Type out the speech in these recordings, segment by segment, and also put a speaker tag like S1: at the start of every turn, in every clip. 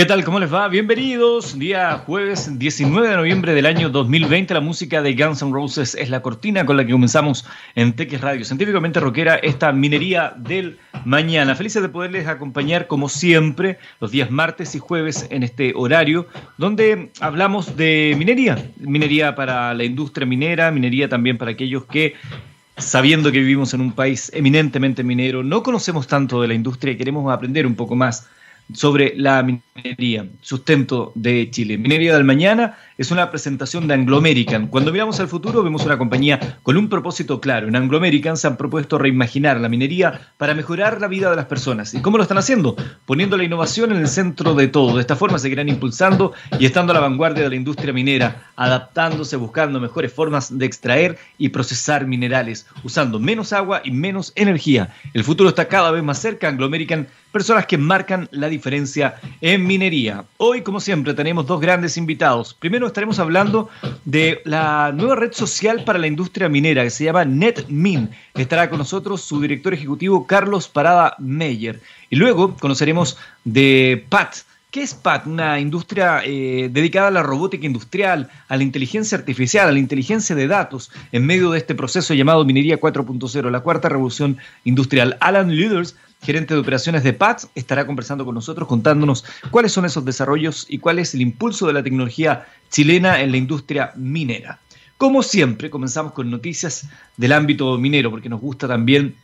S1: ¿Qué tal? ¿Cómo les va? Bienvenidos. Día jueves 19 de noviembre del año 2020. La música de Guns N' Roses es la cortina con la que comenzamos en TX Radio. Científicamente rockera, esta minería del mañana. Felices de poderles acompañar como siempre los días martes y jueves en este horario donde hablamos de minería. Minería para la industria minera, minería también para aquellos que sabiendo que vivimos en un país eminentemente minero, no conocemos tanto de la industria y queremos aprender un poco más sobre la minería, sustento de Chile. Minería del Mañana es una presentación de Anglo American. Cuando miramos al futuro vemos una compañía con un propósito claro. En Anglo American se han propuesto reimaginar la minería para mejorar la vida de las personas. ¿Y cómo lo están haciendo? Poniendo la innovación en el centro de todo. De esta forma seguirán impulsando y estando a la vanguardia de la industria minera, adaptándose, buscando mejores formas de extraer y procesar minerales, usando menos agua y menos energía. El futuro está cada vez más cerca. Anglo American personas que marcan la diferencia en minería. Hoy, como siempre, tenemos dos grandes invitados. Primero estaremos hablando de la nueva red social para la industria minera que se llama NetMin. Estará con nosotros su director ejecutivo Carlos Parada Meyer. Y luego conoceremos de PAT. ¿Qué es PAT? Una industria eh, dedicada a la robótica industrial, a la inteligencia artificial, a la inteligencia de datos en medio de este proceso llamado Minería 4.0, la cuarta revolución industrial. Alan Leaders gerente de operaciones de PATS, estará conversando con nosotros contándonos cuáles son esos desarrollos y cuál es el impulso de la tecnología chilena en la industria minera. Como siempre, comenzamos con noticias del ámbito minero, porque nos gusta también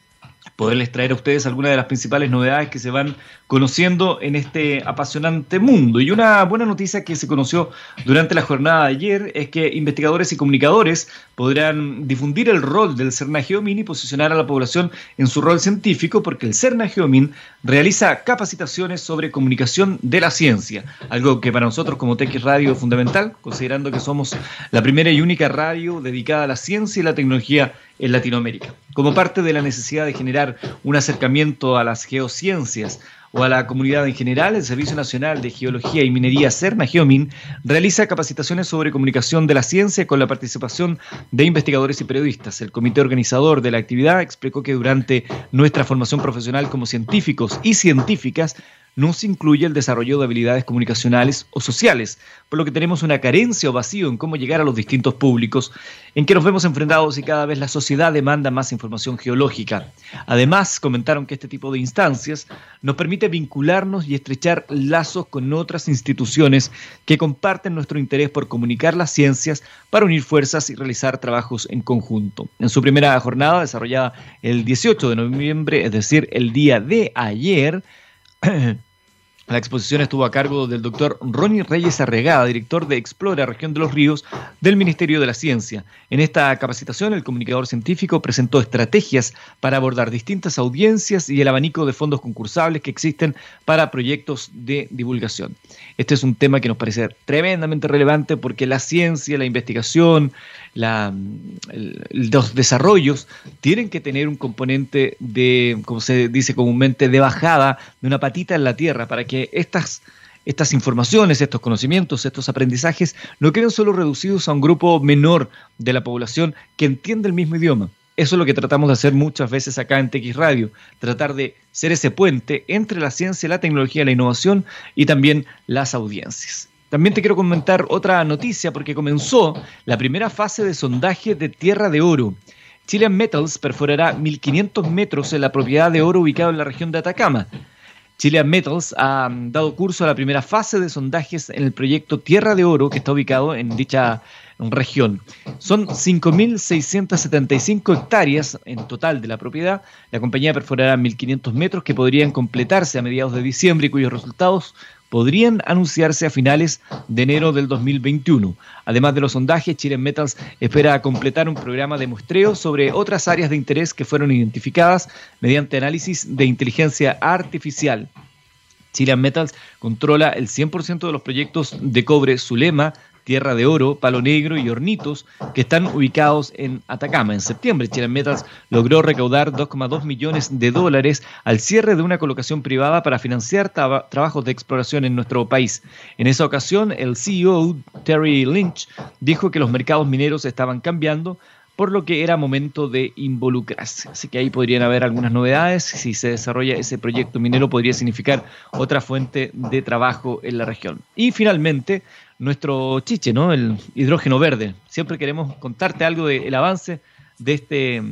S1: poderles traer a ustedes algunas de las principales novedades que se van conociendo en este apasionante mundo. Y una buena noticia que se conoció durante la jornada de ayer es que investigadores y comunicadores podrán difundir el rol del CERNA Geomin y posicionar a la población en su rol científico porque el CERNA Geomin realiza capacitaciones sobre comunicación de la ciencia, algo que para nosotros como TX Radio es fundamental, considerando que somos la primera y única radio dedicada a la ciencia y la tecnología en Latinoamérica. Como parte de la necesidad de generar un acercamiento a las geociencias, o a la comunidad en general, el Servicio Nacional de Geología y Minería CERNA Geomin realiza capacitaciones sobre comunicación de la ciencia con la participación de investigadores y periodistas. El comité organizador de la actividad explicó que durante nuestra formación profesional como científicos y científicas no se incluye el desarrollo de habilidades comunicacionales o sociales, por lo que tenemos una carencia o vacío en cómo llegar a los distintos públicos, en que nos vemos enfrentados y cada vez la sociedad demanda más información geológica. Además, comentaron que este tipo de instancias nos permite vincularnos y estrechar lazos con otras instituciones que comparten nuestro interés por comunicar las ciencias para unir fuerzas y realizar trabajos en conjunto. En su primera jornada, desarrollada el 18 de noviembre, es decir, el día de ayer, La exposición estuvo a cargo del doctor Ronnie Reyes Arregada, director de Explora Región de los Ríos del Ministerio de la Ciencia. En esta capacitación, el comunicador científico presentó estrategias para abordar distintas audiencias y el abanico de fondos concursables que existen para proyectos de divulgación. Este es un tema que nos parece tremendamente relevante porque la ciencia, la investigación, los desarrollos tienen que tener un componente de, como se dice comúnmente, de bajada, de una patita en la tierra, para que estas, estas informaciones, estos conocimientos, estos aprendizajes no queden solo reducidos a un grupo menor de la población que entiende el mismo idioma. Eso es lo que tratamos de hacer muchas veces acá en TX Radio, tratar de ser ese puente entre la ciencia, la tecnología, la innovación y también las audiencias. También te quiero comentar otra noticia porque comenzó la primera fase de sondaje de Tierra de Oro. Chilean Metals perforará 1.500 metros en la propiedad de oro ubicado en la región de Atacama. Chilean Metals ha dado curso a la primera fase de sondajes en el proyecto Tierra de Oro que está ubicado en dicha región. Son 5.675 hectáreas en total de la propiedad. La compañía perforará 1.500 metros que podrían completarse a mediados de diciembre y cuyos resultados podrían anunciarse a finales de enero del 2021. Además de los sondajes, Chile Metals espera completar un programa de muestreo sobre otras áreas de interés que fueron identificadas mediante análisis de inteligencia artificial. Chilean Metals controla el 100% de los proyectos de cobre Zulema, Tierra de Oro, Palo Negro y Hornitos, que están ubicados en Atacama. En septiembre, Chile Metals logró recaudar 2,2 millones de dólares al cierre de una colocación privada para financiar trabajos de exploración en nuestro país. En esa ocasión, el CEO, Terry Lynch, dijo que los mercados mineros estaban cambiando por lo que era momento de involucrarse. Así que ahí podrían haber algunas novedades. Si se desarrolla ese proyecto minero, podría significar otra fuente de trabajo en la región. Y finalmente, nuestro chiche, ¿no? El hidrógeno verde. Siempre queremos contarte algo del avance de este,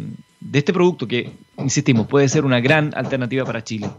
S1: de este producto que, insistimos, puede ser una gran alternativa para Chile.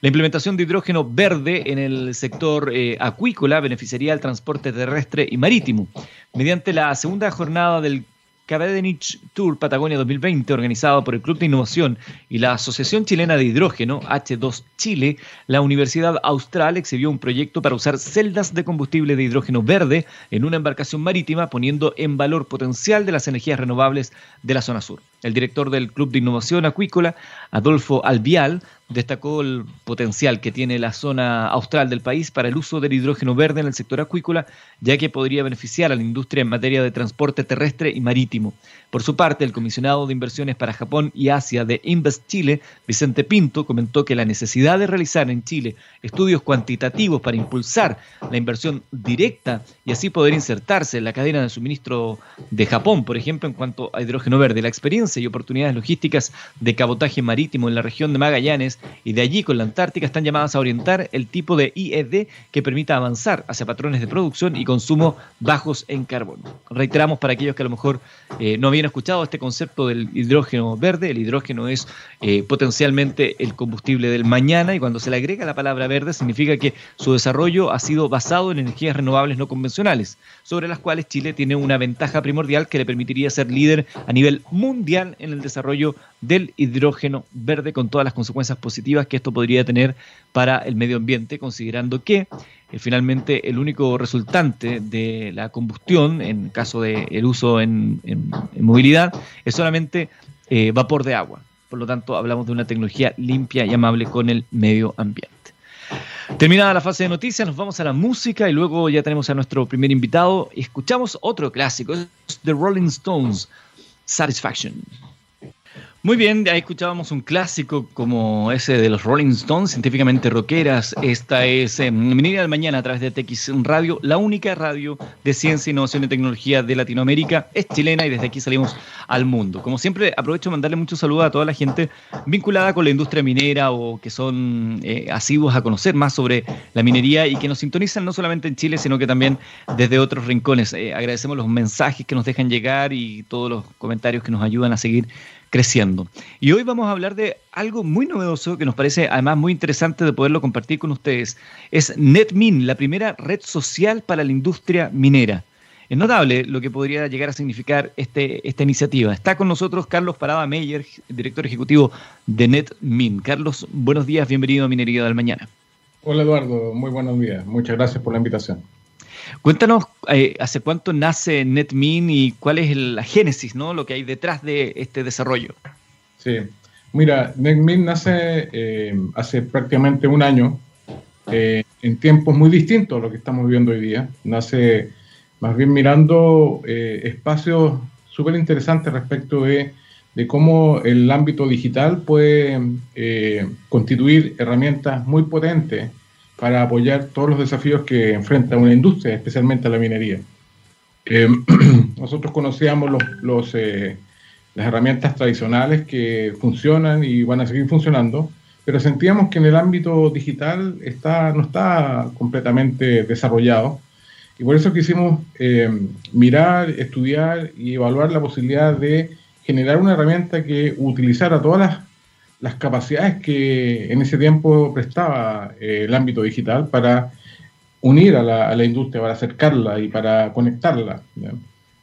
S1: La implementación de hidrógeno verde en el sector eh, acuícola beneficiaría al transporte terrestre y marítimo. Mediante la segunda jornada del Cavendish Tour Patagonia 2020, organizado por el Club de Innovación y la Asociación Chilena de Hidrógeno, H2 Chile, la Universidad Austral exhibió un proyecto para usar celdas de combustible de hidrógeno verde en una embarcación marítima, poniendo en valor potencial de las energías renovables de la zona sur. El director del Club de Innovación Acuícola, Adolfo Albial, destacó el potencial que tiene la zona austral del país para el uso del hidrógeno verde en el sector acuícola, ya que podría beneficiar a la industria en materia de transporte terrestre y marítimo. Por su parte, el comisionado de inversiones para Japón y Asia de Invest Chile, Vicente Pinto, comentó que la necesidad de realizar en Chile estudios cuantitativos para impulsar la inversión directa y así poder insertarse en la cadena de suministro de Japón, por ejemplo, en cuanto a hidrógeno verde. La experiencia y oportunidades logísticas de cabotaje marítimo en la región de Magallanes y de allí con la Antártica están llamadas a orientar el tipo de IED que permita avanzar hacia patrones de producción y consumo bajos en carbono. Reiteramos para aquellos que a lo mejor eh, no habían escuchado este concepto del hidrógeno verde. El hidrógeno es eh, potencialmente el combustible del mañana y cuando se le agrega la palabra verde significa que su desarrollo ha sido basado en energías renovables no convencionales, sobre las cuales Chile tiene una ventaja primordial que le permitiría ser líder a nivel mundial en el desarrollo del hidrógeno verde con todas las consecuencias positivas que esto podría tener para el medio ambiente, considerando que eh, finalmente el único resultante de la combustión, en caso del el uso en, movilidad, es solamente eh, vapor de agua. Por lo tanto, hablamos de una tecnología limpia y amable con el medio ambiente. Terminada la fase de noticias, nos vamos a la música y luego ya tenemos a nuestro primer invitado escuchamos otro clásico, The Rolling Stones, Satisfaction. Muy bien, ahí escuchábamos un clásico como ese de los Rolling Stones, científicamente rockeras. Esta es eh, Minería del Mañana a través de TX Radio, la única radio de ciencia, innovación y tecnología de Latinoamérica. Es chilena y desde aquí salimos al mundo. Como siempre, aprovecho de mandarle muchos saludos a toda la gente vinculada con la industria minera o que son eh, asiduos a conocer más sobre la minería y que nos sintonizan no solamente en Chile, sino que también desde otros rincones. Eh, agradecemos los mensajes que nos dejan llegar y todos los comentarios que nos ayudan a seguir creciendo. Y hoy vamos a hablar de algo muy novedoso que nos parece además muy interesante de poderlo compartir con ustedes. Es NetMin, la primera red social para la industria minera. Es notable lo que podría llegar a significar este, esta iniciativa. Está con nosotros Carlos Parada Meyer, director ejecutivo de NetMin. Carlos, buenos días, bienvenido a Minería del Mañana.
S2: Hola Eduardo, muy buenos días. Muchas gracias por la invitación.
S1: Cuéntanos eh, hace cuánto nace NetMin y cuál es la génesis, ¿no? Lo que hay detrás de este desarrollo.
S2: Sí, mira, NetMin nace eh, hace prácticamente un año, eh, en tiempos muy distintos a lo que estamos viviendo hoy día. Nace más bien mirando espacios súper interesantes respecto de, cómo el ámbito digital puede constituir herramientas muy potentes para apoyar todos los desafíos que enfrenta una industria, especialmente la minería. Eh, nosotros conocíamos los, eh, las herramientas tradicionales que funcionan y van a seguir funcionando, pero sentíamos que en el ámbito digital está, no está completamente desarrollado. Y por eso quisimos eh, mirar, estudiar y evaluar la posibilidad de generar una herramienta que utilizara todas las las capacidades que en ese tiempo prestaba eh, el ámbito digital para unir a la, industria, para acercarla y para conectarla.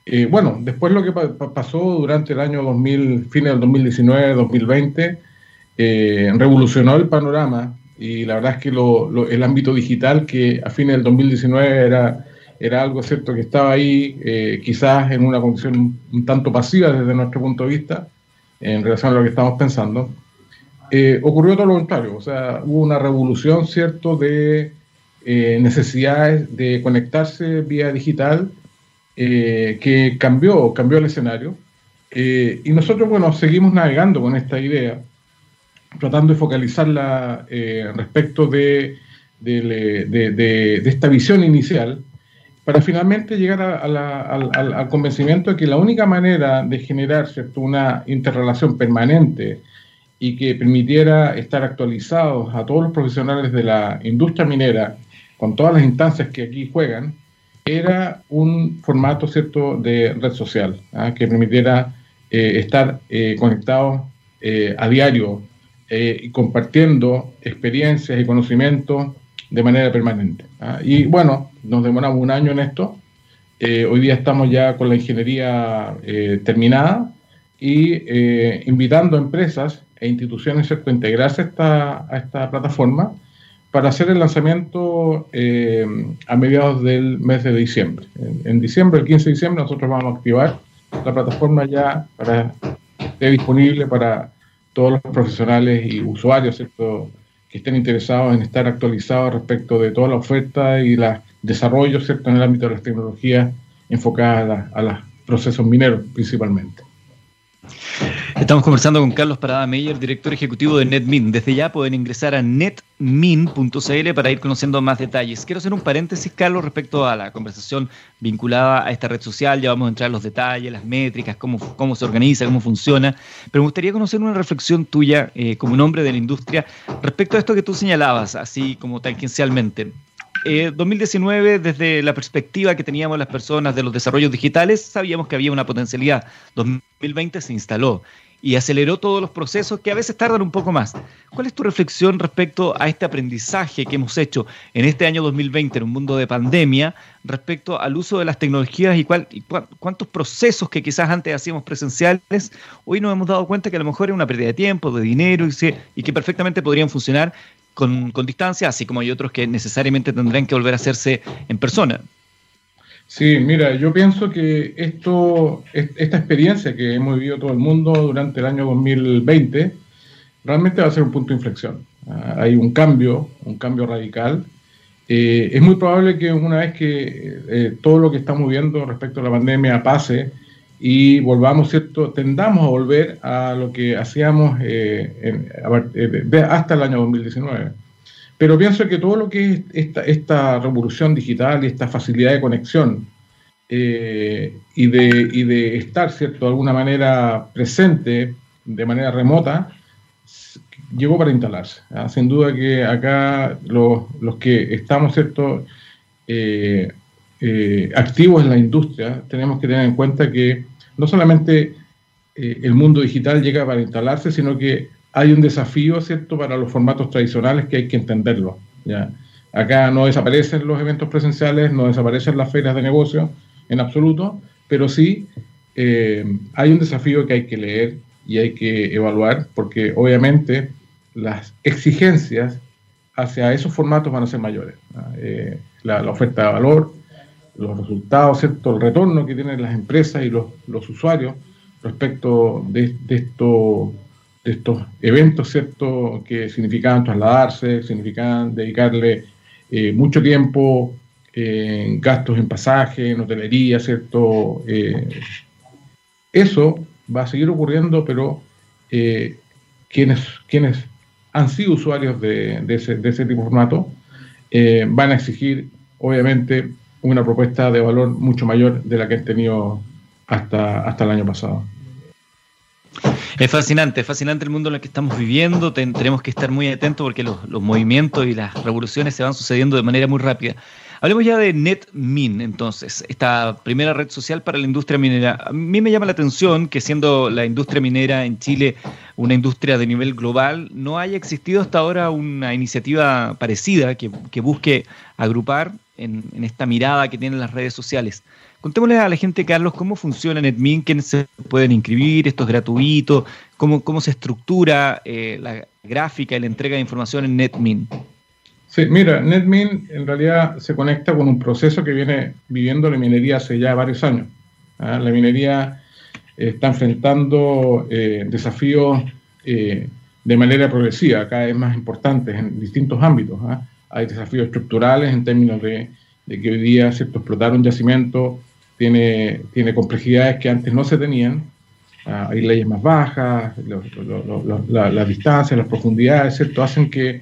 S2: Eh, bueno, después lo que pasó durante el año 2000, fines del 2019, 2020, eh, revolucionó el panorama y la verdad es que el ámbito digital que a fines del 2019 era, era algo cierto que estaba ahí, quizás en una condición un tanto pasiva desde nuestro punto de vista, en relación a lo que estamos pensando, eh, ocurrió todo lo contrario, o sea, hubo una revolución, ¿cierto?, de eh, necesidades de conectarse vía digital eh, que cambió, cambió el escenario. y nosotros, bueno, seguimos navegando con esta idea, tratando de focalizarla respecto de, de, esta visión inicial, para finalmente llegar al, convencimiento de que la única manera de generar ¿cierto? una interrelación permanente y que permitiera estar actualizados a todos los profesionales de la industria minera, con todas las instancias que aquí juegan, era un formato cierto de red social ¿ah? que permitiera eh, estar eh, conectados eh, a diario y compartiendo experiencias y conocimientos de manera permanente. ¿ah? Y bueno, nos demoramos un año en esto. hoy día estamos ya con la ingeniería terminada y invitando a empresas e instituciones ¿cierto? integrarse a esta, a esta plataforma para hacer el lanzamiento eh, a mediados del mes de diciembre. En, diciembre, el 15 de diciembre, nosotros vamos a activar la plataforma ya para que esté disponible para todos los profesionales y usuarios ¿cierto? que estén interesados en estar actualizados respecto de toda la oferta y los desarrollos ¿cierto? en el ámbito de las tecnologías enfocadas a los procesos mineros principalmente.
S1: Estamos conversando con Carlos Parada Meyer, director ejecutivo de NetMin. Desde ya pueden ingresar a netmin.cl para ir conociendo más detalles. Quiero hacer un paréntesis, Carlos, respecto a la conversación vinculada a esta red social. Ya vamos a entrar en los detalles, las métricas, cómo, cómo se organiza, cómo funciona. Pero me gustaría conocer una reflexión tuya eh, como un hombre de la industria respecto a esto que tú señalabas, así como tangencialmente. 2019, eh, desde la perspectiva que teníamos las personas de los desarrollos digitales, sabíamos que había una potencialidad. 2020 se instaló y aceleró todos los procesos que a veces tardan un poco más. ¿Cuál es tu reflexión respecto a este aprendizaje que hemos hecho en este año 2020 en un mundo de pandemia respecto al uso de las tecnologías y, cuál, cuántos procesos que quizás antes hacíamos presenciales, hoy nos hemos dado cuenta que a lo mejor es una pérdida de tiempo, de dinero y, y que perfectamente podrían funcionar con, distancia, así como hay otros que necesariamente tendrán que volver a hacerse en persona.
S2: Sí, mira, yo pienso que esto, esta experiencia que hemos vivido todo el mundo durante el año 2020, realmente va a ser un punto de inflexión. Ah, hay un cambio, un cambio radical. Eh, es muy probable que una vez que eh, todo lo que estamos viendo respecto a la pandemia pase, y volvamos, ¿cierto? Tendamos a volver a lo que hacíamos eh, eh, hasta el año 2019. Pero pienso que todo lo que es esta, esta revolución digital y esta facilidad de conexión eh, y, de, y, de, estar, ¿cierto?, de alguna manera presente de manera remota, llegó para instalarse. ¿ah? Sin duda que acá los, los que estamos, ¿cierto?, activos en la industria, tenemos que tener en cuenta que no solamente eh, el mundo digital llega para instalarse, sino que hay un desafío, ¿cierto?, para los formatos tradicionales que hay que entenderlo. ¿ya? Acá no desaparecen los eventos presenciales, no desaparecen las ferias de negocio en absoluto, pero sí eh, hay un desafío que hay que leer y hay que evaluar, porque obviamente las exigencias hacia esos formatos van a ser mayores. Eh, la, oferta de valor, los resultados, ¿cierto? el retorno que tienen las empresas y los, los usuarios respecto de, de, esto, de estos eventos ¿cierto? que significaban trasladarse, significaban dedicarle eh, mucho tiempo en gastos en pasaje, en hotelería, ¿cierto? Eh, eso va a seguir ocurriendo, pero eh, quienes, quienes han sido usuarios de, de, ese, de ese tipo de formato van a exigir, obviamente, una propuesta de valor mucho mayor de la que han tenido hasta, hasta el año pasado.
S1: Es fascinante, es fascinante el mundo en el que estamos viviendo. tenemos que estar muy atentos porque los, los, movimientos y las revoluciones se van sucediendo de manera muy rápida. Hablemos ya de NetMin, entonces, esta primera red social para la industria minera. A mí me llama la atención que siendo la industria minera en Chile una industria de nivel global, no haya existido hasta ahora una iniciativa parecida que, que busque agrupar en, esta mirada que tienen las redes sociales. Contémosle a la gente, Carlos, cómo funciona NetMin, quiénes se pueden inscribir, esto es gratuito, cómo, cómo se estructura eh, la gráfica y la entrega de información en NetMin.
S2: Sí, mira, NetMin en realidad se conecta con un proceso que viene viviendo la minería hace ya varios años. ¿ah? La minería está enfrentando eh, desafíos eh, de manera progresiva, cada vez más importantes en distintos ámbitos. ¿ah? hay desafíos estructurales en términos de, que hoy día ¿cierto? explotar un yacimiento tiene, tiene complejidades que antes no se tenían. Ah, hay leyes más bajas, las distancias, las profundidades, ¿cierto? hacen que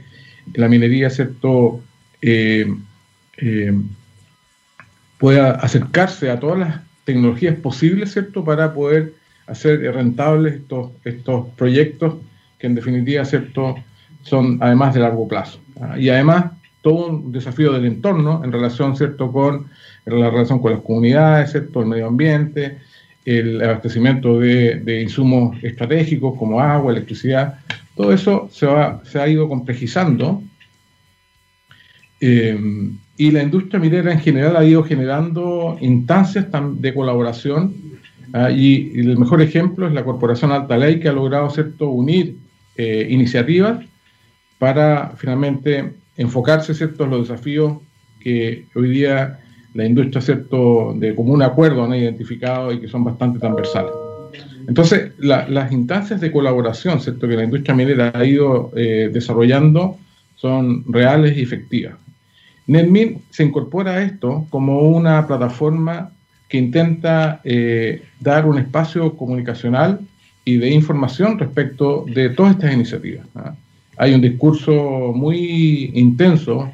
S2: la minería ¿cierto? Eh, eh, pueda acercarse a todas las tecnologías posibles, ¿cierto?, para poder hacer rentables estos, estos proyectos que en definitiva, ¿cierto?, son además de largo plazo. Y además, todo un desafío del entorno en relación, ¿cierto?, con la relación con las comunidades, ¿cierto?, el medio ambiente, el abastecimiento de, insumos estratégicos como agua, electricidad, todo eso se, va, se ha ido complejizando eh, y la industria minera en general ha ido generando instancias de colaboración ah, y, el mejor ejemplo es la Corporación Alta Ley que ha logrado ¿cierto? unir eh, iniciativas para finalmente enfocarse ¿cierto? en los desafíos que hoy día la industria ¿cierto? de común acuerdo han identificado y que son bastante transversales. Entonces, las instancias de colaboración ¿cierto? que la industria minera ha ido eh, desarrollando son reales y efectivas. NetMin se incorpora a esto como una plataforma que intenta eh, dar un espacio comunicacional y de información respecto de todas estas iniciativas. Hay un discurso muy intenso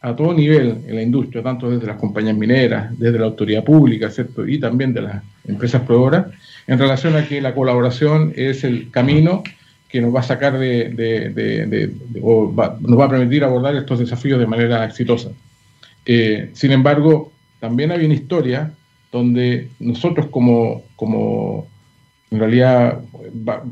S2: a todo nivel en la industria, tanto desde las compañías mineras, desde la autoridad pública, ¿cierto? y también de las empresas proveedoras, en relación a que la colaboración es el camino que nos va a sacar de, o nos va a permitir abordar estos desafíos de manera exitosa. Eh, sin embargo, también hay una historia donde nosotros como, como en realidad,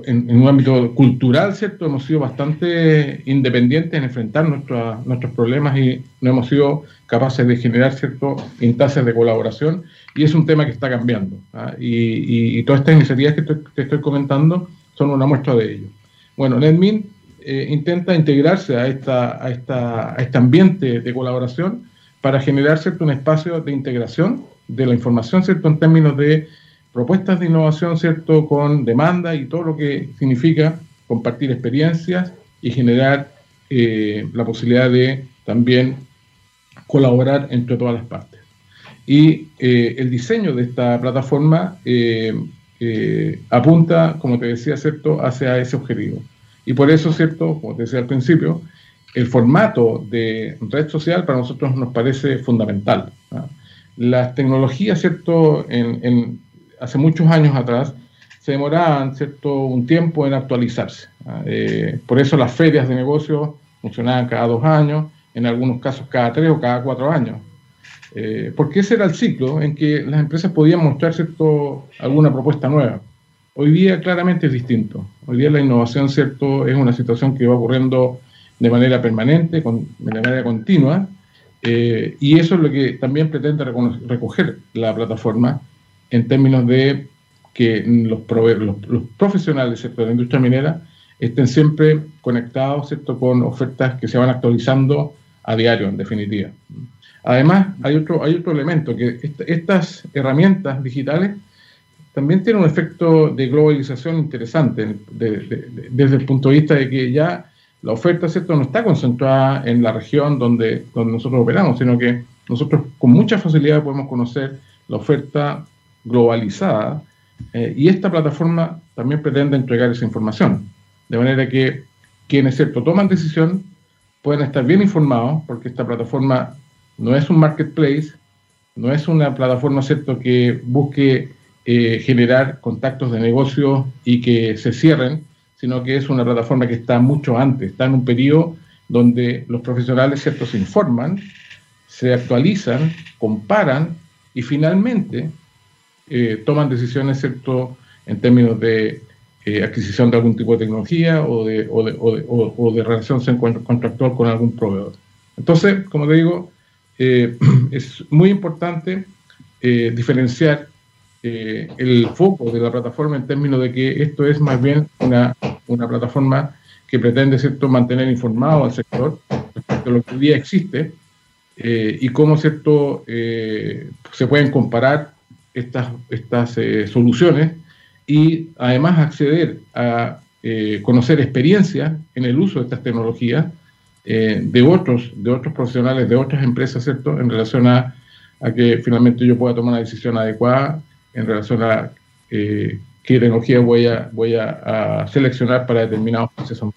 S2: en, un ámbito cultural, ¿cierto? Hemos sido bastante independientes en enfrentar nuestros problemas y no hemos sido capaces de generar, ¿cierto?, instancias de colaboración y es un tema que está cambiando. ¿ah? Y, todas estas iniciativas que te estoy comentando son una muestra de ello. Bueno, NetMin eh, intenta integrarse a, esta, a, esta, a este ambiente de colaboración para generar un espacio de integración de la información ¿cierto? en términos de propuestas de innovación ¿cierto? con demanda y todo lo que significa compartir experiencias y generar eh, la posibilidad de también colaborar entre todas las partes. Y eh, el diseño de esta plataforma apunta, como te decía, ¿cierto?, hacia ese objetivo. Y por eso, ¿cierto?, como te decía al principio, el formato de red social para nosotros nos parece fundamental. Las tecnologías, ¿cierto?, en, hace muchos años atrás, se demoraban, ¿cierto?, un tiempo en actualizarse. Eh, por eso las ferias de negocios funcionaban cada dos años, en algunos casos cada tres o cada cuatro años. Eh, porque ese era el ciclo en que las empresas podían mostrar cierto, alguna propuesta nueva. Hoy día claramente es distinto. Hoy día la innovación cierto, es una situación que va ocurriendo de manera permanente, de manera continua, eh, y eso es lo que también pretende recoger la plataforma en términos de que los, los, profesionales de la industria minera estén siempre conectados ¿cierto? con ofertas que se van actualizando a diario, en definitiva. Además, hay otro, hay otro elemento, que estas herramientas digitales también tienen un efecto de globalización interesante desde el punto de vista de que ya la oferta ¿cierto? no está concentrada en la región donde, donde nosotros operamos, sino que nosotros con mucha facilidad podemos conocer la oferta globalizada eh, y esta plataforma también pretende entregar esa información, de manera que quienes ¿cierto? toman decisión pueden estar bien informados, porque esta plataforma no es un marketplace, no es una plataforma ¿cierto? que busque eh, generar contactos de negocio y que se cierren, sino que es una plataforma que está mucho antes, está en un periodo donde los profesionales ¿cierto? se informan, se actualizan, comparan y finalmente eh, toman decisiones ¿cierto? en términos de eh, adquisición de algún tipo de tecnología o de, o de, o de relación contractual con algún proveedor. Entonces, como te digo, eh, es muy importante eh, diferenciar eh, el foco de la plataforma en términos de que esto es más bien una, una plataforma que pretende ¿cierto? mantener informado al sector respecto a lo que hoy día existe y cómo ¿cierto? se pueden comparar estas, estas soluciones y además acceder a conocer experiencias en el uso de estas tecnologías eh, de, otros, de otros profesionales, de otras empresas, ¿cierto? En relación a, que finalmente yo pueda tomar una decisión adecuada en relación a eh, qué tecnología voy a, voy a, seleccionar para determinados procesos.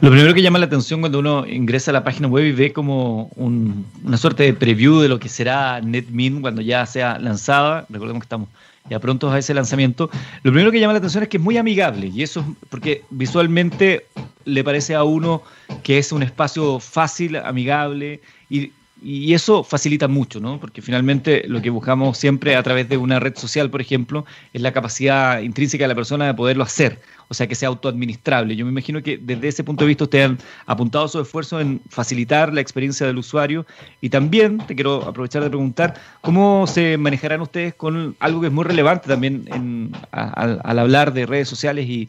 S1: Lo primero que llama la atención cuando uno ingresa a la página web y ve como una suerte de preview de lo que será NetMin cuando ya sea lanzada, recordemos que estamos ya prontos a ese lanzamiento, lo primero que llama la atención es que es muy amigable y eso es porque visualmente le parece a uno que es un espacio fácil, amigable y y eso facilita mucho, ¿no? Porque finalmente lo que buscamos siempre a través de una red social, por ejemplo, es la capacidad intrínseca de la persona de poderlo hacer, o sea, que sea autoadministrable. Yo me imagino que desde ese punto de vista ustedes han apuntado su esfuerzo en facilitar la experiencia del usuario y también te quiero aprovechar de preguntar cómo se manejarán ustedes con algo que es muy relevante también al, hablar de redes sociales y,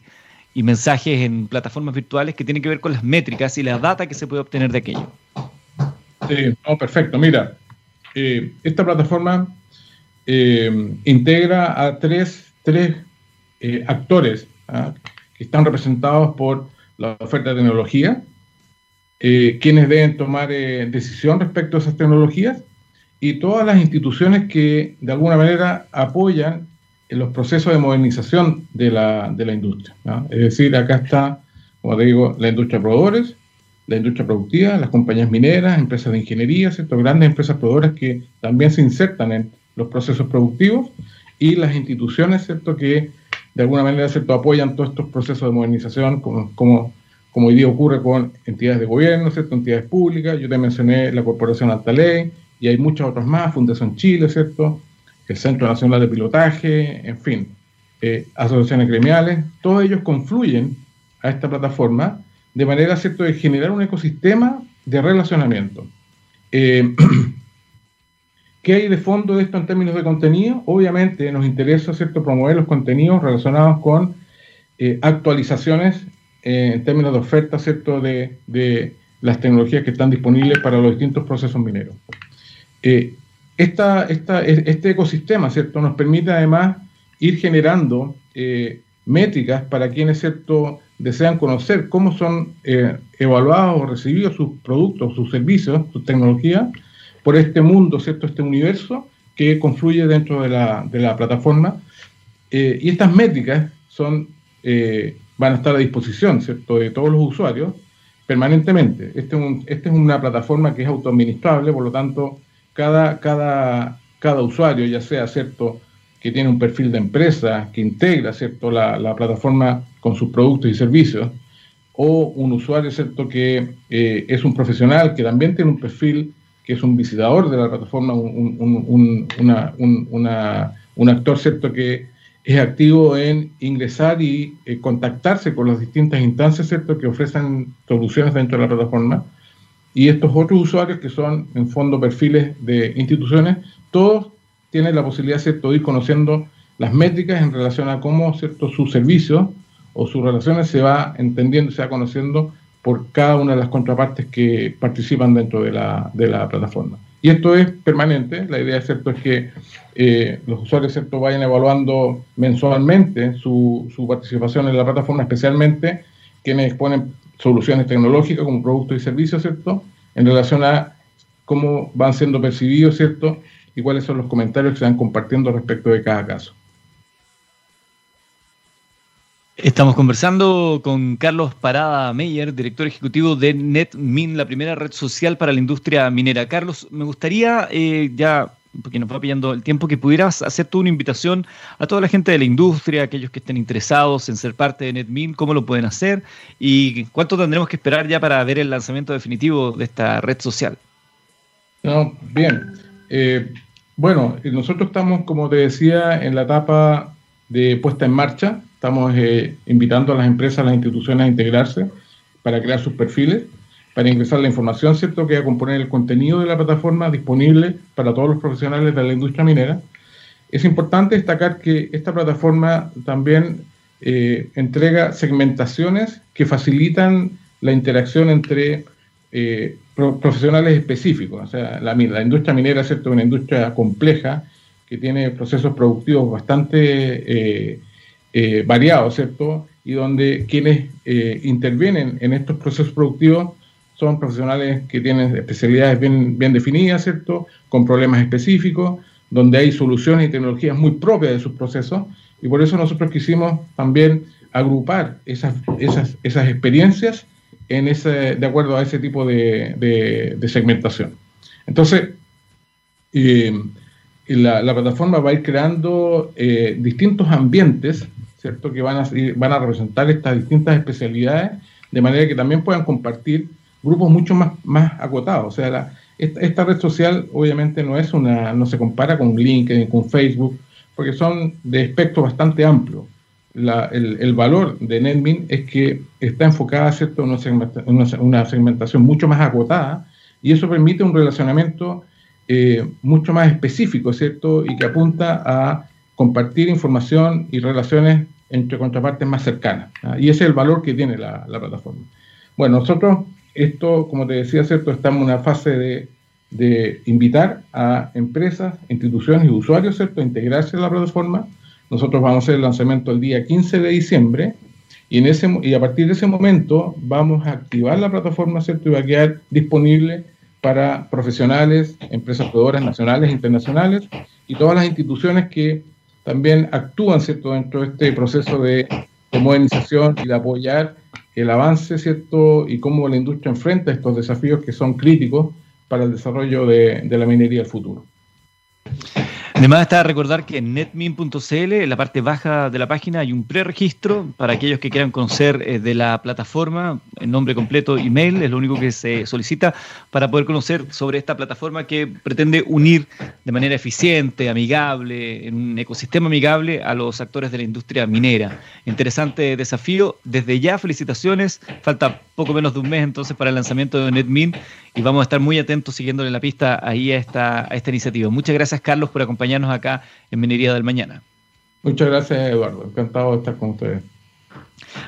S1: y mensajes en plataformas virtuales que tienen que ver con las métricas y la data que se puede obtener de aquello.
S2: Sí, perfecto. Mira, eh, esta plataforma eh, integra a tres, tres eh, actores ¿ah? que están representados por la oferta de tecnología, quienes deben tomar decisión respecto a esas tecnologías y todas las instituciones que de alguna manera apoyan en los procesos de modernización de la, de la industria. ¿ah? Es decir, acá está, como te digo, la industria de proveedores, la industria productiva, las compañías mineras, empresas de ingeniería, ¿cierto? grandes empresas productoras que también se insertan en los procesos productivos y las instituciones ¿cierto? que de alguna manera ¿cierto? apoyan todos estos procesos de modernización, como, como, como hoy día ocurre con entidades de gobierno, ¿cierto? entidades públicas. Yo te mencioné la Corporación Alta Ley y hay muchas otras más, Fundación Chile, ¿cierto? el Centro Nacional de Pilotaje, en fin, eh, asociaciones gremiales, todos ellos confluyen a esta plataforma de manera ¿cierto? de generar un ecosistema de relacionamiento. Eh, ¿Qué hay de fondo de esto en términos de contenido? Obviamente nos interesa ¿cierto? promover los contenidos relacionados con eh, actualizaciones eh, en términos de oferta ¿cierto? De, de, las tecnologías que están disponibles para los distintos procesos mineros. Este ecosistema ¿cierto? nos permite además ir generando métricas para quienes ¿cierto? Desean conocer cómo son eh, evaluados o recibidos sus productos, sus servicios, sus tecnologías por este mundo, ¿cierto? este universo que confluye dentro de la, de la plataforma. Eh, y estas métricas son, eh, van a estar a disposición ¿cierto? de todos los usuarios permanentemente. Este es, un, este es una plataforma que es autoadministrable, por lo tanto, cada, cada, cada usuario, ya sea ¿cierto? que tiene un perfil de empresa, que integra ¿cierto? La plataforma con sus productos y servicios, o un usuario ¿cierto? que eh, es un profesional que también tiene un perfil que es un visitador de la plataforma, un, un, una, un actor ¿cierto? que es activo en ingresar y eh, contactarse con las distintas instancias ¿cierto? que ofrecen soluciones dentro de la plataforma. Y estos otros usuarios que son en fondo perfiles de instituciones, todos tienen la posibilidad ¿cierto? de ir conociendo las métricas en relación a cómo ¿cierto? sus servicios o sus relaciones se va entendiendo, se va conociendo por cada una de las contrapartes que participan dentro de la, plataforma. Y esto es permanente, la idea ¿cierto? es que eh, los usuarios ¿cierto? vayan evaluando mensualmente su, su, participación en la plataforma, especialmente quienes exponen soluciones tecnológicas como productos y servicios, ¿cierto? en relación a cómo van siendo percibidos ¿cierto? y cuáles son los comentarios que se van compartiendo respecto de cada caso.
S1: Estamos conversando con Carlos Parada Meyer, director ejecutivo de NetMin, la primera red social para la industria minera. Carlos, me gustaría, eh, ya porque nos va pillando el tiempo, que pudieras hacer tú una invitación a toda la gente de la industria, aquellos que estén interesados en ser parte de NetMin, cómo lo pueden hacer y cuánto tendremos que esperar ya para ver el lanzamiento definitivo de esta red social.
S2: No, bien. Eh, bueno, nosotros estamos, como te decía, en la etapa de puesta en marcha Estamos eh, invitando a las empresas, a las instituciones a integrarse para crear sus perfiles, para ingresar la información, ¿cierto?, que va a componer el contenido de la plataforma disponible para todos los profesionales de la industria minera. Es importante destacar que esta plataforma también eh, entrega segmentaciones que facilitan la interacción entre eh, profesionales específicos. O sea, la, la industria minera es una industria compleja que tiene procesos productivos bastante variados, ¿cierto? Y donde quienes eh, intervienen en estos procesos productivos son profesionales que tienen especialidades bien, definidas, ¿cierto? Con problemas específicos, donde hay soluciones y tecnologías muy propias de sus procesos. Y por eso nosotros quisimos también agrupar esas, esas, esas experiencias en ese, de acuerdo a ese tipo de, segmentación. Entonces, eh, la, plataforma va a ir creando eh, distintos ambientes, ¿cierto? Que van a, van a representar estas distintas especialidades, de manera que también puedan compartir grupos mucho más, más acotados. O sea, esta, red social obviamente no es una, no se compara con LinkedIn, con Facebook, porque son de espectro bastante amplio. el, valor de NetMin es que está enfocada ¿cierto? en una, una, segmentación mucho más acotada y eso permite un relacionamiento eh, mucho más específico, ¿cierto? Y que apunta a compartir información y relaciones entre contrapartes más cercanas. Y ese es el valor que tiene la, la plataforma. Bueno, nosotros esto, como te decía, ¿cierto? Estamos en una fase de, de invitar a empresas, instituciones y usuarios, ¿cierto?, a integrarse a la plataforma. Nosotros vamos a hacer el lanzamiento el día 15 de diciembre y, en ese, y a partir de ese momento vamos a activar la plataforma, ¿cierto?, y va a quedar disponible para profesionales, empresas proveedoras nacionales e internacionales y todas las instituciones que también actúan, ¿cierto?, dentro de este proceso de, de modernización y de apoyar el avance, ¿cierto? Y cómo la industria enfrenta estos desafíos que son críticos para el desarrollo de, de la minería del futuro.
S1: Además está a recordar que en netmin.cl, en la parte baja de la página, hay un preregistro para aquellos que quieran conocer eh, de la plataforma, el nombre completo, email, es lo único que se solicita para poder conocer sobre esta plataforma que pretende unir de manera eficiente, amigable, en un ecosistema amigable a los actores de la industria minera. Interesante desafío. Desde ya, felicitaciones. Falta poco menos de un mes entonces para el lanzamiento de NetMin y vamos a estar muy atentos siguiéndole la pista ahí a esta, a esta iniciativa. Muchas gracias, Carlos, por acompañarnos acá en Minería del Mañana.
S2: Muchas gracias, Eduardo. Encantado de estar con ustedes.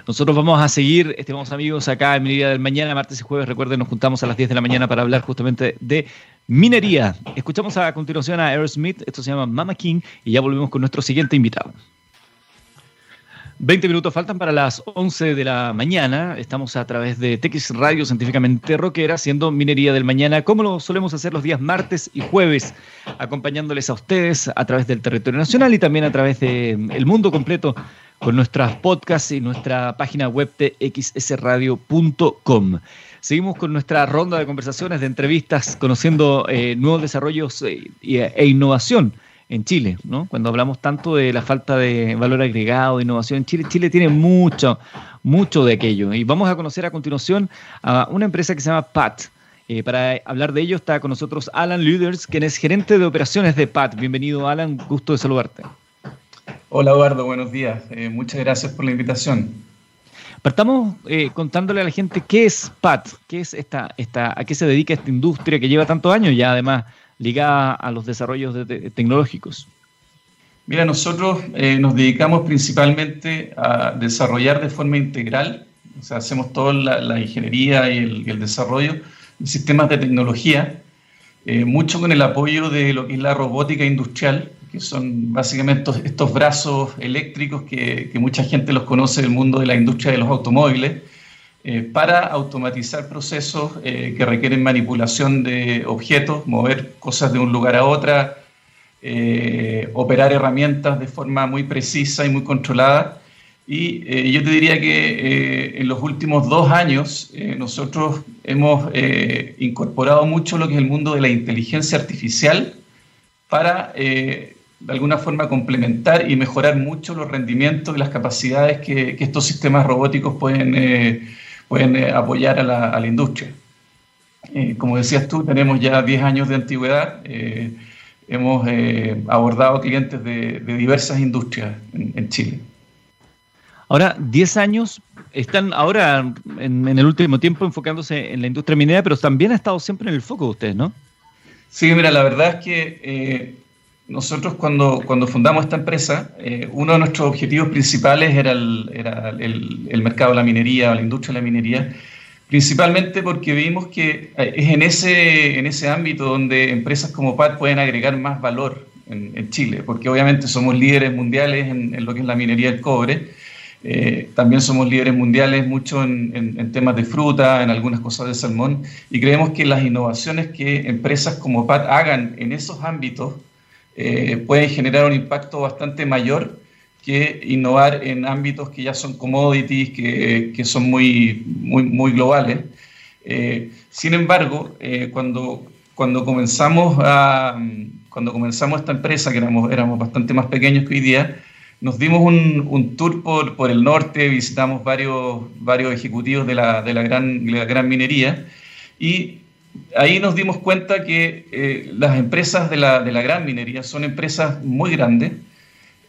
S1: Nosotros vamos a seguir, estimados amigos, acá en Minería del Mañana, martes y jueves. Recuerden, nos juntamos a las 10 de la mañana para hablar justamente de minería. Escuchamos a continuación a Aerosmith, esto se llama Mama King, y ya volvemos con nuestro siguiente invitado. 20 minutos faltan para las 11 de la mañana. Estamos a través de TX Radio Científicamente Rockera, haciendo minería del mañana, como lo solemos hacer los días martes y jueves, acompañándoles a ustedes a través del territorio nacional y también a través del mundo completo con nuestras podcasts y nuestra página web txsradio.com. Seguimos con nuestra ronda de conversaciones, de entrevistas, conociendo eh, nuevos desarrollos eh, e innovación en Chile, ¿no? Cuando hablamos tanto de la falta de valor agregado, de innovación en Chile, Chile tiene mucho, mucho de aquello. Y vamos a conocer a continuación a una empresa que se llama PAT. Eh, para hablar de ello está con nosotros Alan Luders, quien es gerente de operaciones de PAT. Bienvenido, Alan, gusto de saludarte.
S3: Hola, Eduardo, buenos días. Eh, muchas gracias por la invitación.
S1: Partamos eh, contándole a la gente qué es PAT, qué es esta, esta, a qué se dedica esta industria que lleva tantos años ya además ligada a los desarrollos tecnológicos?
S3: Mira, nosotros eh, nos dedicamos principalmente a desarrollar de forma integral, o sea, hacemos toda la, ingeniería y el, desarrollo de sistemas de tecnología, eh, mucho con el apoyo de lo que es la robótica industrial, que son básicamente estos, brazos eléctricos que, mucha gente los conoce del mundo de la industria de los automóviles, eh, para automatizar procesos eh, que requieren manipulación de objetos, mover cosas de un lugar a otra, eh, operar herramientas de forma muy precisa y muy controlada. Y yo te diría que en los últimos dos años nosotros hemos incorporado mucho lo que es el mundo de la inteligencia artificial para de alguna forma complementar y mejorar mucho los rendimientos y las capacidades que, que estos sistemas robóticos pueden pueden eh, apoyar a la, industria. Eh, como decías tú, tenemos ya 10 años de antigüedad. Eh, hemos abordado clientes de, diversas industrias en, Chile.
S1: Ahora, 10 años, están ahora en, el último tiempo enfocándose en la industria minera, pero también ha estado siempre en el foco de ustedes, ¿no?
S3: Sí, mira, la verdad es que nosotros cuando, cuando fundamos esta empresa, eh, uno de nuestros objetivos principales era, el, era el, mercado de la minería o la industria de la minería, principalmente porque vimos que eh, es en ese, en ese ámbito donde empresas como PAT pueden agregar más valor en, Chile, porque obviamente somos líderes mundiales en, lo que es la minería del cobre, eh, también somos líderes mundiales mucho en, en, temas de fruta, en algunas cosas de salmón, y creemos que las innovaciones que empresas como PAT hagan en esos ámbitos, eh, pueden generar un impacto bastante mayor que innovar en ámbitos que ya son commodities, que, que son muy, muy, muy globales. Eh, sin embargo, eh, cuando, cuando, comenzamos a, cuando comenzamos esta empresa, que éramos, éramos bastante más pequeños que hoy día, nos dimos un, un tour por, por, el norte, visitamos varios, varios ejecutivos de la, de la, gran, de la gran minería y ahí nos dimos cuenta que eh, las empresas de la, de la, gran minería son empresas muy grandes,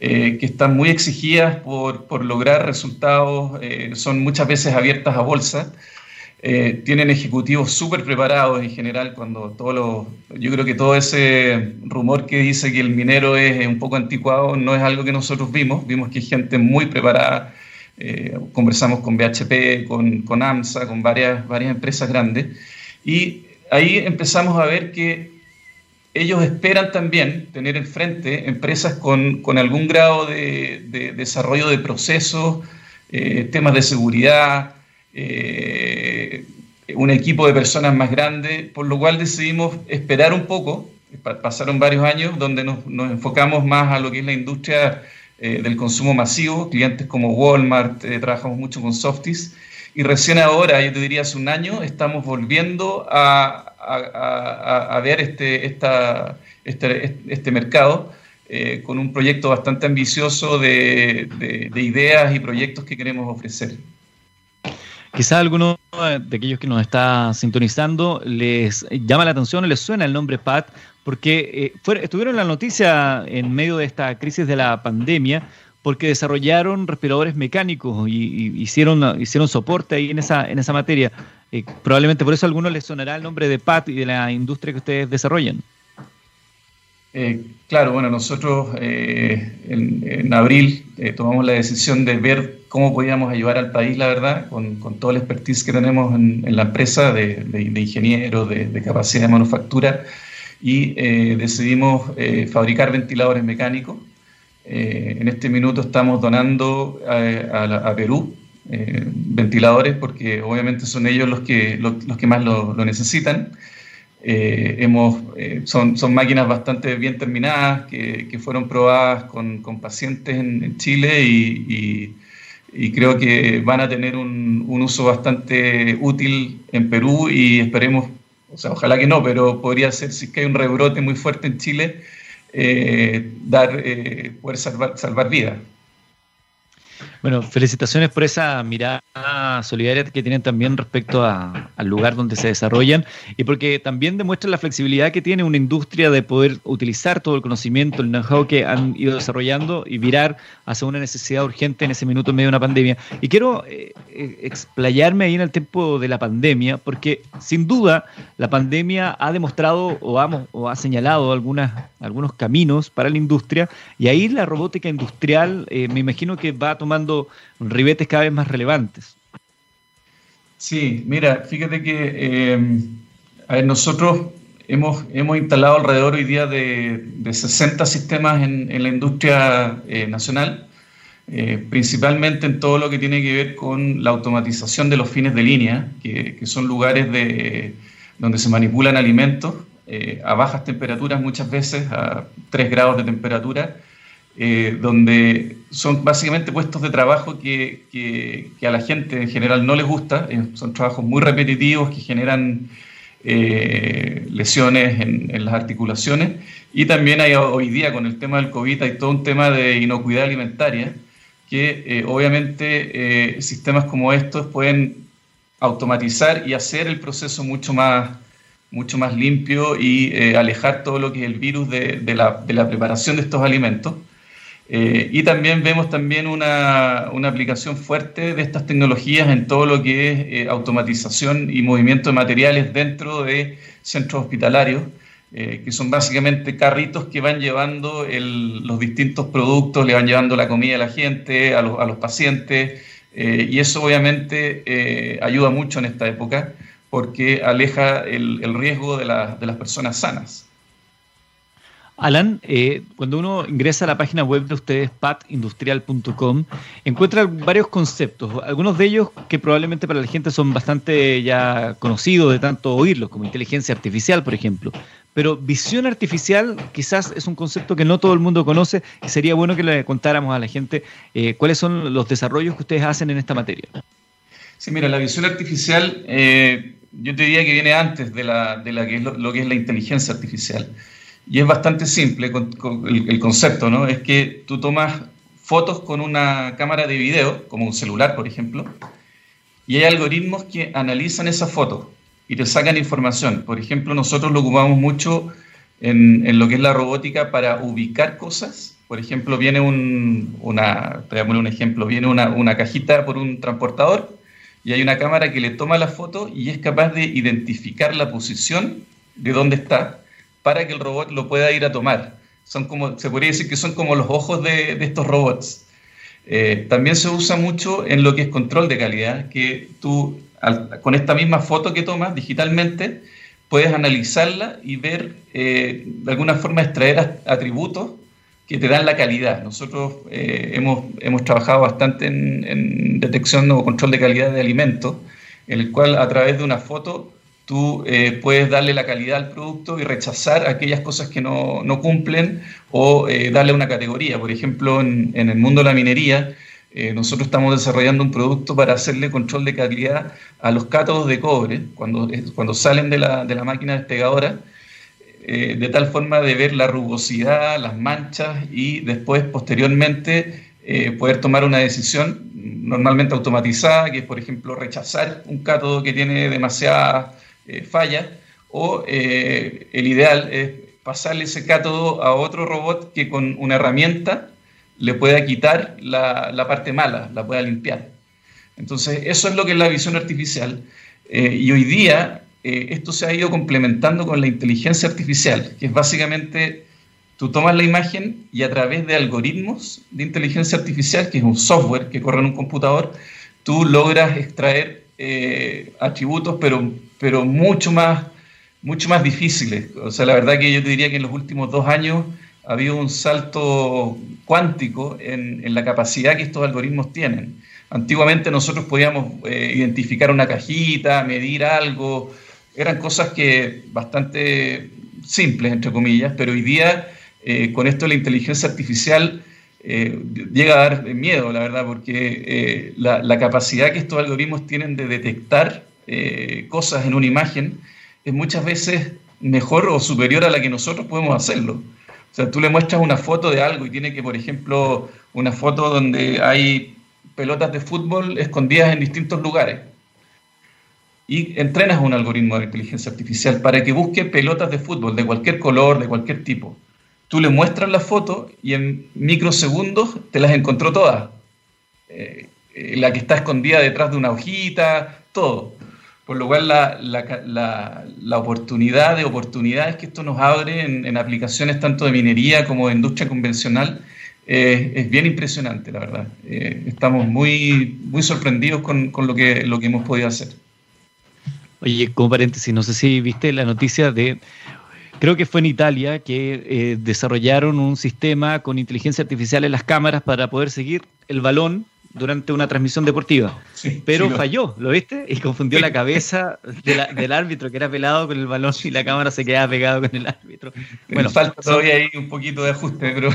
S3: eh, que están muy exigidas por, por lograr resultados, eh, son muchas veces abiertas a bolsa, tienen ejecutivos súper preparados en general, cuando todo lo, yo creo que todo ese rumor que dice que el minero es un poco anticuado no es algo que nosotros vimos, vimos que hay gente muy preparada, conversamos con BHP, con, con AMSA, con varias, varias empresas grandes, y ahí empezamos a ver que ellos esperan también tener enfrente empresas con, algún grado de, desarrollo de procesos, eh, temas de seguridad, eh, un equipo de personas más grande, por lo cual decidimos esperar un poco. Pasaron varios años donde nos, nos enfocamos más a lo que es la industria eh, del consumo masivo, clientes como Walmart, trabajamos mucho con Softies, y recién ahora, yo te diría hace un año, estamos volviendo a, a, ver este, esta, este, este mercado eh, con un proyecto bastante ambicioso de, de, ideas y proyectos que queremos ofrecer.
S1: Quizás a alguno de aquellos que nos está sintonizando les llama la atención o les suena el nombre PAT, porque eh, estuvieron en la noticia en medio de esta crisis de la pandemia, porque desarrollaron respiradores mecánicos y, hicieron, hicieron soporte ahí en esa, en esa materia. Eh, probablemente por eso a algunos les sonará el nombre de PAT y de la industria que ustedes desarrollan.
S3: Eh, claro, bueno, nosotros eh, en, abril tomamos la decisión de ver cómo podíamos ayudar al país, la verdad, con, con todo el expertise que tenemos en, la empresa de, ingenieros, de, capacidad de manufactura, y decidimos fabricar ventiladores mecánicos eh, en este minuto estamos donando a, Perú eh, ventiladores porque obviamente son ellos los que, los, que más lo, necesitan. Eh, hemos, son, son máquinas bastante bien terminadas que, que fueron probadas con, con pacientes en, Chile y, y, creo que van a tener un, un, uso bastante útil en Perú y esperemos, o sea, ojalá que no, pero podría ser si es que hay un rebrote muy fuerte en Chile, eh, dar, eh, poder salvar, salvar vidas.
S1: Bueno, felicitaciones por esa mirada solidaria que tienen también respecto al lugar donde se desarrollan y porque también demuestran la flexibilidad que tiene una industria de poder utilizar todo el conocimiento, el know-how que han ido desarrollando y virar hacia una necesidad urgente en ese minuto medio de una pandemia. Y quiero eh, eh, explayarme ahí en el tiempo de la pandemia porque sin duda la pandemia ha demostrado o ha, o ha señalado algunas, algunos caminos para la industria y ahí la robótica industrial eh, me imagino que va tomando ribetes cada vez más relevantes.
S3: Sí, mira, fíjate que eh, nosotros hemos, hemos instalado alrededor hoy día de, 60 sistemas en, la industria eh, nacional, eh, principalmente en todo lo que tiene que ver con la automatización de los fines de línea, que, son lugares de, donde se manipulan alimentos a bajas temperaturas muchas veces, a 3 grados de temperatura, eh, donde son básicamente puestos de trabajo que, a la gente en general no les gusta, eh, son trabajos muy repetitivos que generan eh, lesiones en, las articulaciones y también hay hoy día con el tema del COVID hay todo un tema de inocuidad alimentaria que obviamente sistemas como estos pueden automatizar y hacer el proceso mucho más, mucho más limpio y alejar todo lo que es el virus de la preparación de estos alimentos. Eh, y también vemos también una, una, aplicación fuerte de estas tecnologías en todo lo que es eh, automatización y movimiento de materiales dentro de centros hospitalarios, eh, que son básicamente carritos que van llevando los distintos productos, le van llevando la comida a la gente, a los, a los pacientes, y eso obviamente ayuda mucho en esta época porque aleja el, riesgo de, la, de las personas sanas.
S1: Alan, eh, cuando uno ingresa a la página web de ustedes, patindustrial.com, encuentra varios conceptos, algunos de ellos que probablemente para la gente son bastante ya conocidos de tanto oírlos, como inteligencia artificial, por ejemplo. pero visión artificial quizás es un concepto que no todo el mundo conoce y sería bueno que le contáramos a la gente eh, cuáles son los desarrollos que ustedes hacen en esta materia.
S3: Sí, mira, la visión artificial eh, yo te diría que viene antes de, la, de lo, que es la inteligencia artificial. Y es bastante simple el, el, concepto, ¿no? Es que tú tomas fotos con una cámara de video, como un celular, por ejemplo, y hay algoritmos que analizan esa foto y te sacan información. Por ejemplo, nosotros lo ocupamos mucho en, en lo que es la robótica para ubicar cosas. Por ejemplo, viene un, una, te voy a poner un ejemplo, viene una, una cajita por un transportador y hay una cámara que le toma la foto y es capaz de identificar la posición de dónde está para que el robot lo pueda ir a tomar. Son como, se podría decir que son como los ojos de, estos robots. Eh, también se usa mucho en lo que es control de calidad, que tú con esta misma foto que tomas digitalmente puedes analizarla y ver, eh, de alguna forma, extraer atributos que te dan la calidad. Nosotros eh, hemos, hemos, trabajado bastante en, detección o control de calidad de alimentos, en el cual a través de una foto tú eh, puedes darle la calidad al producto y rechazar aquellas cosas que no, no cumplen o eh, darle una categoría. Por ejemplo, en, en, el mundo de la minería, nosotros estamos desarrollando un producto para hacerle control de calidad a los cátodos de cobre cuando, cuando salen de la, de la máquina despegadora eh, de tal forma de ver la rugosidad, las manchas y después, posteriormente, eh, poder tomar una decisión normalmente automatizada, que es, por ejemplo, rechazar un cátodo que tiene demasiadas eh, fallas, o el ideal es pasarle ese cátodo a otro robot que con una herramienta le pueda quitar la, la parte mala, la pueda limpiar. Entonces, eso es lo que es la visión artificial. y hoy día eh, esto se ha ido complementando con la inteligencia artificial, que es básicamente tú tomas la imagen y a través de algoritmos de inteligencia artificial, que es un software que corre en un computador, tú logras extraer eh, atributos, pero, pero mucho, más, mucho más difíciles. O sea, la verdad que yo te diría que en los últimos dos años ha habido un salto cuántico en, en la capacidad que estos algoritmos tienen. Antiguamente nosotros podíamos eh, identificar una cajita, medir algo, eran cosas que bastante simples, entre comillas, pero hoy día eh, con esto la inteligencia artificial eh, llega a dar miedo, la verdad, porque eh, la, capacidad que estos algoritmos tienen de detectar cosas en una imagen es muchas veces mejor o superior a la que nosotros podemos hacerlo. O sea, tú le muestras una foto de algo y tiene que, por ejemplo, una foto donde hay pelotas de fútbol escondidas en distintos lugares y entrenas un algoritmo de inteligencia artificial para que busque pelotas de fútbol de cualquier color, de cualquier tipo. Tú le muestras la foto y en microsegundos te las encontró todas. Eh, eh, la que está escondida detrás de una hojita, todo. Por lo cual la, la, la, oportunidad de oportunidades que esto nos abre en, aplicaciones tanto de minería como de industria convencional eh, es bien impresionante, la verdad. estamos muy, muy sorprendidos con, con lo, que, lo que hemos podido hacer.
S1: Oye, como paréntesis, no sé si viste la noticia de, creo que fue en Italia, que eh, desarrollaron un sistema con inteligencia artificial en las cámaras para poder seguir el balón durante una transmisión deportiva. pero falló, lo... viste? Y confundió la cabeza del árbitro que era pelado con el balón y la cámara se quedaba pegado con el árbitro.
S3: Bueno, falta todavía ahí un poquito de ajuste, pero.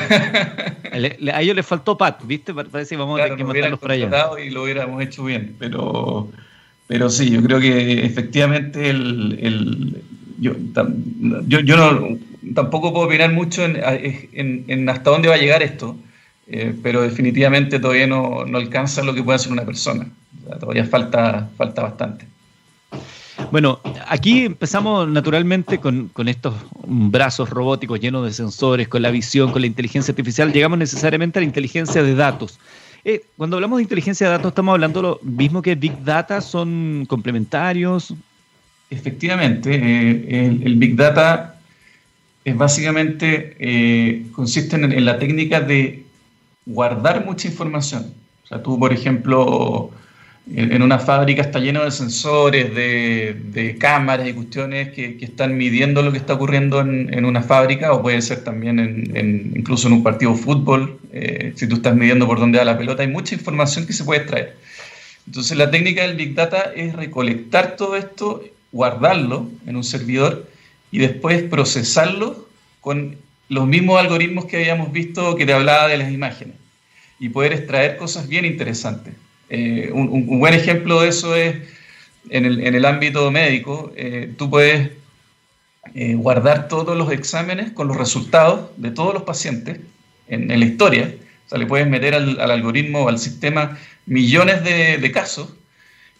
S1: a ellos les faltó pat, ¿viste? Parece que vamos a tener que matarlos por allá.
S3: Y lo hubiéramos hecho bien, pero pero sí, yo creo que efectivamente el, yo, yo, no, tampoco puedo opinar mucho en, hasta dónde va a llegar esto, eh, pero definitivamente todavía no, alcanza lo que puede hacer una persona. todavía falta, falta bastante.
S1: Bueno, aquí empezamos naturalmente con, con, estos brazos robóticos llenos de sensores, con la visión, con la inteligencia artificial, llegamos necesariamente a la inteligencia de datos. Eh, cuando hablamos de inteligencia de datos, ¿estamos hablando lo mismo que Big Data? ¿Son complementarios?
S3: Efectivamente, eh, el, Big Data es básicamente, eh, consiste en, la técnica de guardar mucha información. O sea, tú, por ejemplo, en una fábrica está lleno de sensores, de, cámaras y cuestiones que, están midiendo lo que está ocurriendo en, una fábrica o puede ser también en, incluso en un partido de fútbol, eh, si tú estás midiendo por dónde va la pelota, hay mucha información que se puede extraer. Entonces la técnica del Big Data es recolectar todo esto, guardarlo en un servidor y después procesarlo con los mismos algoritmos que habíamos visto que te hablaba de las imágenes y poder extraer cosas bien interesantes. Eh, un, buen ejemplo de eso es en el, ámbito médico, eh, tú puedes eh, guardar todos los exámenes con los resultados de todos los pacientes en, la historia. O sea, le puedes meter al, algoritmo o al sistema millones de, casos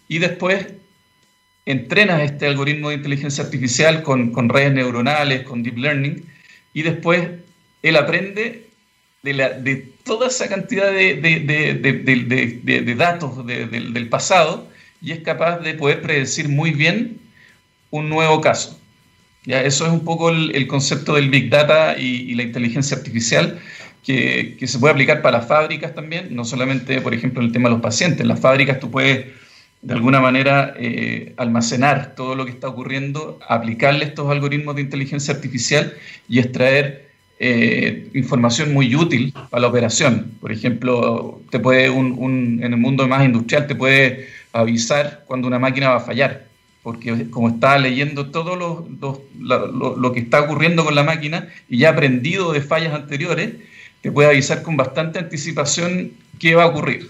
S3: y después entrenas este algoritmo de inteligencia artificial con, redes neuronales, con deep learning, y después él aprende de, toda esa cantidad de, datos del pasado y es capaz de poder predecir muy bien un nuevo caso. ¿Ya? Eso es un poco el, concepto del Big Data y, la inteligencia artificial que, que, se puede aplicar para las fábricas también, no solamente, por ejemplo, en el tema de los pacientes. En las fábricas tú puedes, de alguna manera, eh, almacenar todo lo que está ocurriendo, aplicarle estos algoritmos de inteligencia artificial y extraer eh, información muy útil para la operación. Por ejemplo, te puede un, en el mundo más industrial te puede avisar cuando una máquina va a fallar, porque como está leyendo todo lo, que está ocurriendo con la máquina y ya aprendido de fallas anteriores, te puede avisar con bastante anticipación qué va a ocurrir.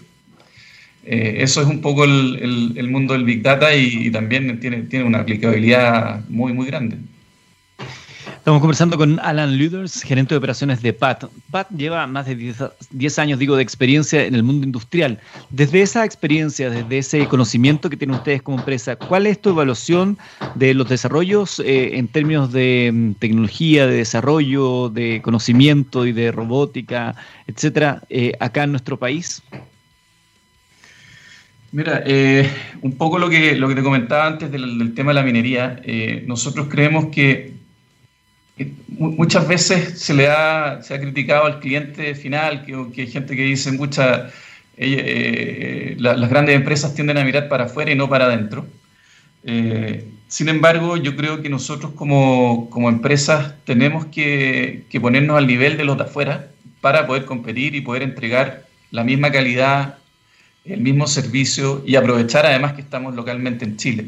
S3: Eh, eso es un poco el, mundo del Big Data y, y también tiene, tiene una aplicabilidad muy, muy grande.
S1: Estamos conversando con Alan Luders, gerente de operaciones de PAT. PAT lleva más de 10, años, digo, de experiencia en el mundo industrial. Desde esa experiencia, desde ese conocimiento que tienen ustedes como empresa, ¿cuál es tu evaluación de los desarrollos eh, en términos de mm, tecnología, de desarrollo, de conocimiento y de robótica, etcétera, eh, acá en nuestro país?
S3: Mira, eh, un poco lo que, lo que te comentaba antes del, tema de la minería, nosotros creemos que muchas veces se le ha, se ha criticado al cliente final, que, hay gente que dice, mucha, eh, las grandes empresas tienden a mirar para afuera y no para adentro. Eh, sin embargo, yo creo que nosotros como, como empresas tenemos que, que, ponernos al nivel de los de afuera para poder competir y poder entregar la misma calidad, el mismo servicio y aprovechar además que estamos localmente en Chile.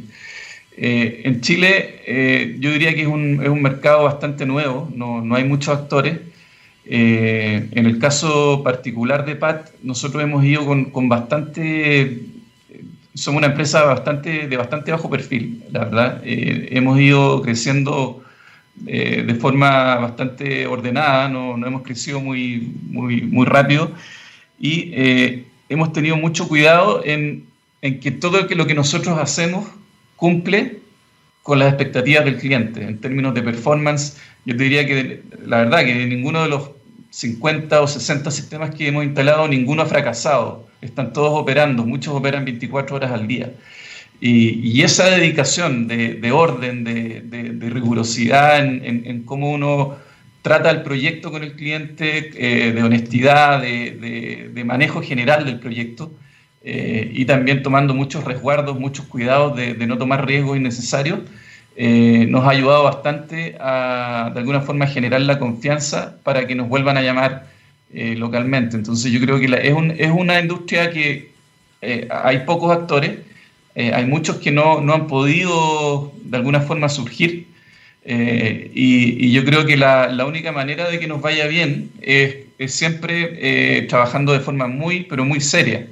S3: Eh, en Chile eh, yo diría que es un, es un, mercado bastante nuevo, no, no hay muchos actores. Eh, en el caso particular de PAT, nosotros hemos ido con, con, bastante, somos una empresa bastante, de bastante bajo perfil, la verdad. hemos ido creciendo de forma bastante ordenada, no, no, hemos crecido muy, muy, muy rápido y hemos tenido mucho cuidado en, en que todo lo que nosotros hacemos cumple con las expectativas del cliente. En términos de performance, yo te diría que la verdad que ninguno de los 50 o 60 sistemas que hemos instalado, ninguno ha fracasado. Están todos operando, muchos operan 24 horas al día. Y, esa dedicación de, orden, de, rigurosidad en, cómo uno trata el proyecto con el cliente, eh, de honestidad, de, manejo general del proyecto, eh, y también tomando muchos resguardos, muchos cuidados de, no tomar riesgos innecesarios, eh, nos ha ayudado bastante a, de alguna forma, generar la confianza para que nos vuelvan a llamar eh, localmente. Entonces yo creo que es, un, es, una industria que hay pocos actores, hay muchos que no, han podido de alguna forma surgir. Y, y, yo creo que la, única manera de que nos vaya bien es, siempre trabajando de forma muy, pero muy seria.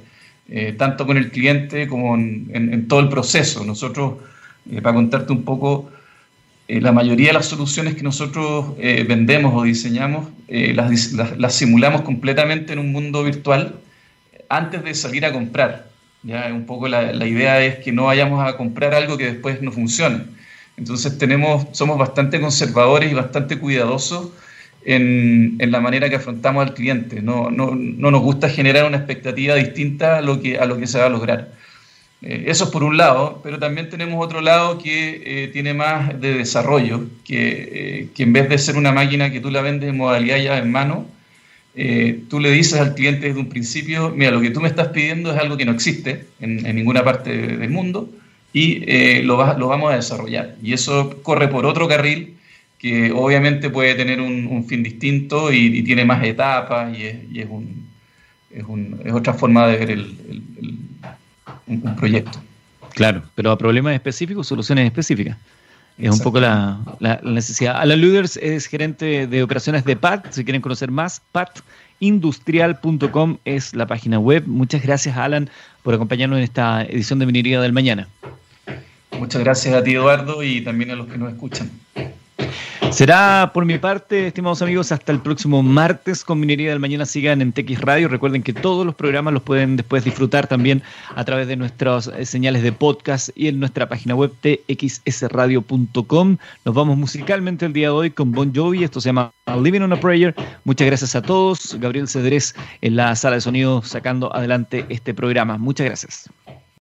S3: Eh, tanto con el cliente como en, todo el proceso. Nosotros, eh, para contarte un poco, eh, la mayoría de las soluciones que nosotros vendemos o diseñamos las, simulamos completamente en un mundo virtual antes de salir a comprar. ¿ya? Un poco la, idea es que no vayamos a comprar algo que después no funcione. Entonces tenemos, somos bastante conservadores y bastante cuidadosos en, la manera que afrontamos al cliente. No, nos gusta generar una expectativa distinta a lo que, a lo que se va a lograr. Eh, eso es por un lado, pero también tenemos otro lado que eh, tiene más de desarrollo, que, eh, que, en vez de ser una máquina que tú la vendes en modalidad ya en mano, tú le dices al cliente desde un principio, mira, lo que tú me estás pidiendo es algo que no existe en, ninguna parte del mundo y lo, lo vamos a desarrollar. Y eso corre por otro carril que obviamente puede tener un, fin distinto y, tiene más etapas y es, y es, un, es, un, es, otra forma de ver el, un, proyecto.
S1: Claro, pero a problemas específicos, soluciones específicas. Es un poco la, necesidad. Alan Luders es gerente de operaciones de PAT. Si quieren conocer más, patindustrial.com es la página web. Muchas gracias, Alan, por acompañarnos en esta edición de Minería del Mañana.
S3: Muchas gracias a ti, Eduardo, y también a los que nos escuchan.
S1: Será por mi parte, estimados amigos, hasta el próximo martes con Minería del Mañana. Sigan en TX Radio. Recuerden que todos los programas los pueden después disfrutar también a través de nuestras eh, señales de podcast y en nuestra página web txsradio.com. Nos vamos musicalmente el día de hoy con Bon Jovi. Esto se llama Living on a Prayer. Muchas gracias a todos. Gabriel Cedrés en la sala de sonido sacando adelante este programa. Muchas gracias.